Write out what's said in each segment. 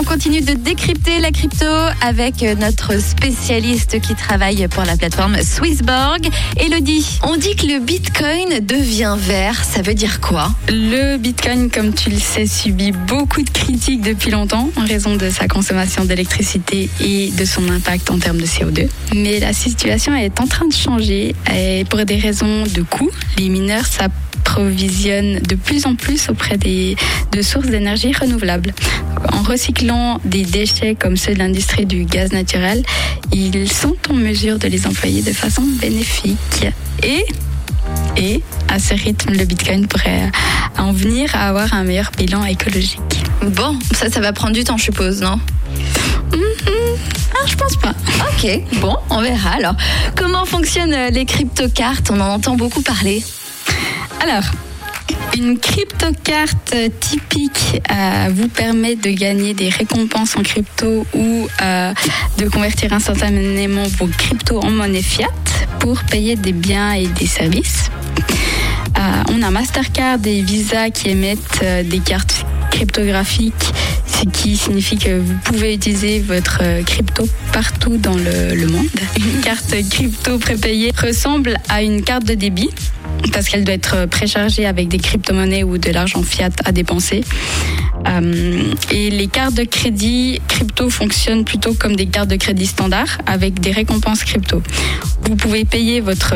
On continue de décrypter la crypto avec notre spécialiste qui travaille pour la plateforme Swissborg, Elodie. On dit que le Bitcoin devient vert, ça veut dire quoi? Le Bitcoin, comme tu le sais, subit beaucoup de critiques depuis longtemps en raison de sa consommation d'électricité et de son impact en termes de CO2. Mais la situation est en train de changer et pour des raisons de coût, les mineurs de plus en plus auprès des, de sources d'énergie renouvelables. En recyclant des déchets comme ceux de l'industrie du gaz naturel, ils sont en mesure de les employer de façon bénéfique. Et, et à ce rythme, le Bitcoin pourrait en venir à avoir un meilleur bilan écologique. Bon, ça, ça va prendre du temps, je suppose, non? Ah, je pense pas. Ok, bon, on verra alors. Comment fonctionnent euh, les crypto-cartes? On en entend beaucoup parler. Alors, une crypto-carte typique euh, vous permet de gagner des récompenses en crypto ou euh, de convertir instantanément vos cryptos en monnaie fiat pour payer des biens et des services. Euh, on a Mastercard et Visa qui émettent des cartes cryptographiques, ce qui signifie que vous pouvez utiliser votre crypto partout dans le, le monde. Une carte crypto prépayée ressemble à une carte de débit parce qu'elle doit être préchargée avec des crypto-monnaies ou de l'argent fiat à dépenser. Euh, et les cartes de crédit crypto fonctionnent plutôt comme des cartes de crédit standard avec des récompenses crypto. Vous pouvez payer votre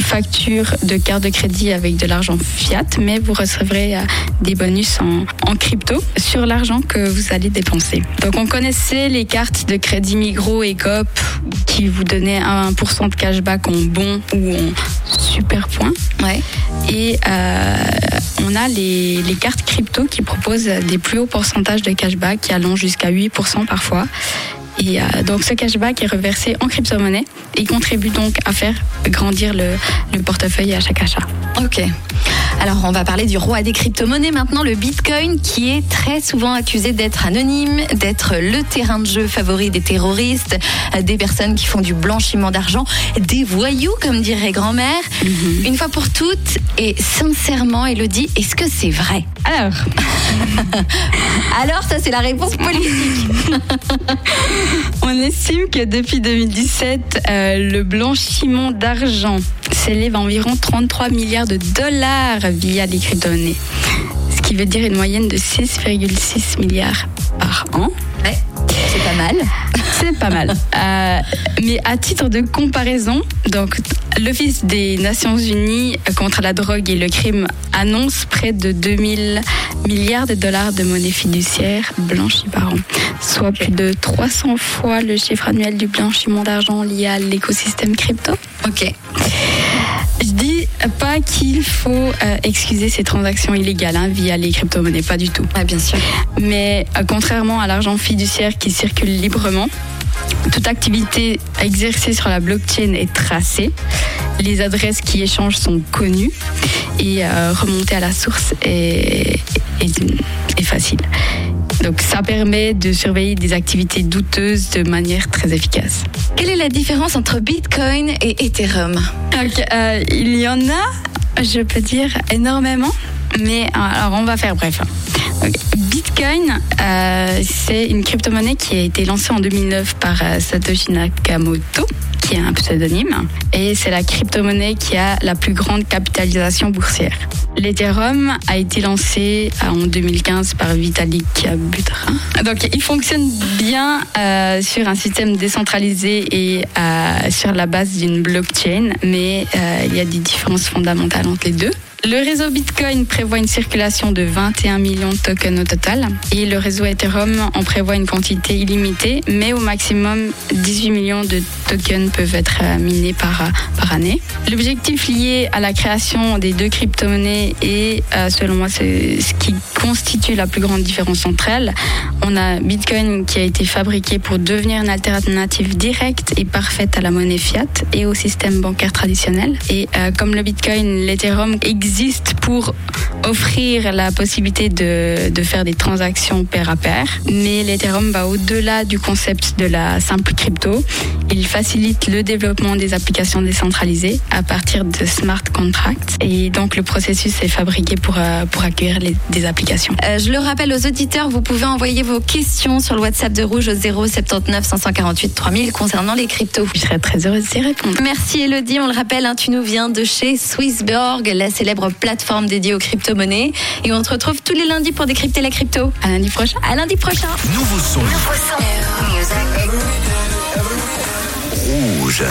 facture de carte de crédit avec de l'argent fiat, mais vous recevrez euh, des bonus en, en crypto sur l'argent que vous allez dépenser. Donc on connaissait les cartes de crédit Migros et Coop qui vous donnaient 1% de cashback en bons ou en super points. Ouais. Et euh, on a les, les, cartes crypto qui proposent des plus hauts pourcentages de cashback qui allant jusqu'à 8% parfois. Et euh, donc ce cashback est reversé en crypto-monnaie et contribue donc à faire grandir le, le portefeuille à chaque achat. Ok. Alors on va parler du roi des crypto-monnaies maintenant, le Bitcoin, qui est très souvent accusé d'être anonyme, d'être le terrain de jeu favori des terroristes, des personnes qui font du blanchiment d'argent, des voyous comme dirait grand-mère. Mm -hmm. Une fois pour toutes, et sincèrement Elodie, est-ce que c'est vrai? Alors? Alors ça c'est la réponse politique. Estime que depuis 2017, euh, le blanchiment d'argent s'élève à environ 33 milliards de dollars via les crypto-monnaies. Ce qui veut dire une moyenne de 6,6 milliards par an. C'est pas mal. C'est pas mal. Euh, mais à titre de comparaison, donc l'Office des Nations Unies contre la drogue et le crime annonce près de 2000 milliards de dollars de monnaie fiduciaire blanchie par an, soit okay. plus de 300 fois le chiffre annuel du blanchiment d'argent lié à l'écosystème crypto. Ok. Je dis pas qu'il faut euh, excuser ces transactions illégales hein, via les crypto-monnaies, pas du tout. Ah, bien sûr. Mais euh, contrairement à l'argent fiduciaire qui circule librement, toute activité exercée sur la blockchain est tracée. Les adresses qui échangent sont connues et euh, remonter à la source est, est, est facile. Donc ça permet de surveiller des activités douteuses de manière très efficace. Quelle est la différence entre Bitcoin et Ethereum? Euh, Il y en a, je peux dire, énormément. Mais alors on va faire bref. Bitcoin, euh, c'est une crypto-monnaie qui a été lancée en 2009 par euh, Satoshi Nakamoto, un pseudonyme. Et c'est la crypto-monnaie qui a la plus grande capitalisation boursière. L'Ethereum a été lancé en 2015 par Vitalik Buterin. Donc, il fonctionne bien euh, sur un système décentralisé et euh, sur la base d'une blockchain, mais euh, il y a des différences fondamentales entre les deux. Le réseau Bitcoin prévoit une circulation de 21 millions de tokens au total et le réseau Ethereum en prévoit une quantité illimitée, mais au maximum 18 millions de tokens peuvent être minés par, par année. L'objectif lié à la création des deux crypto-monnaies est, euh, selon moi, ce qui constitue la plus grande différence entre elles. On a Bitcoin qui a été fabriqué pour devenir une alternative directe et parfaite à la monnaie fiat et au système bancaire traditionnel. Et euh, comme le Bitcoin, l'Ethereum existe existe pour offrir la possibilité de, de faire des transactions pair à pair. Mais l'Ethereum va au-delà du concept de la simple crypto. Il facilite le développement des applications décentralisées à partir de smart contracts. Et donc le processus est fabriqué pour, euh, pour accueillir les, des applications. Euh, je le rappelle aux auditeurs, vous pouvez envoyer vos questions sur le WhatsApp de Rouge au 079 548 3000 concernant les cryptos. Je serais très heureuse d'y répondre. Merci Elodie, on le rappelle, hein, tu nous viens de chez Swissborg, la célèbre plateforme dédiée aux crypto-monnaies. Et on te retrouve tous les lundis pour décrypter la crypto. À lundi prochain. À lundi prochain. Nouveau son. Rouge.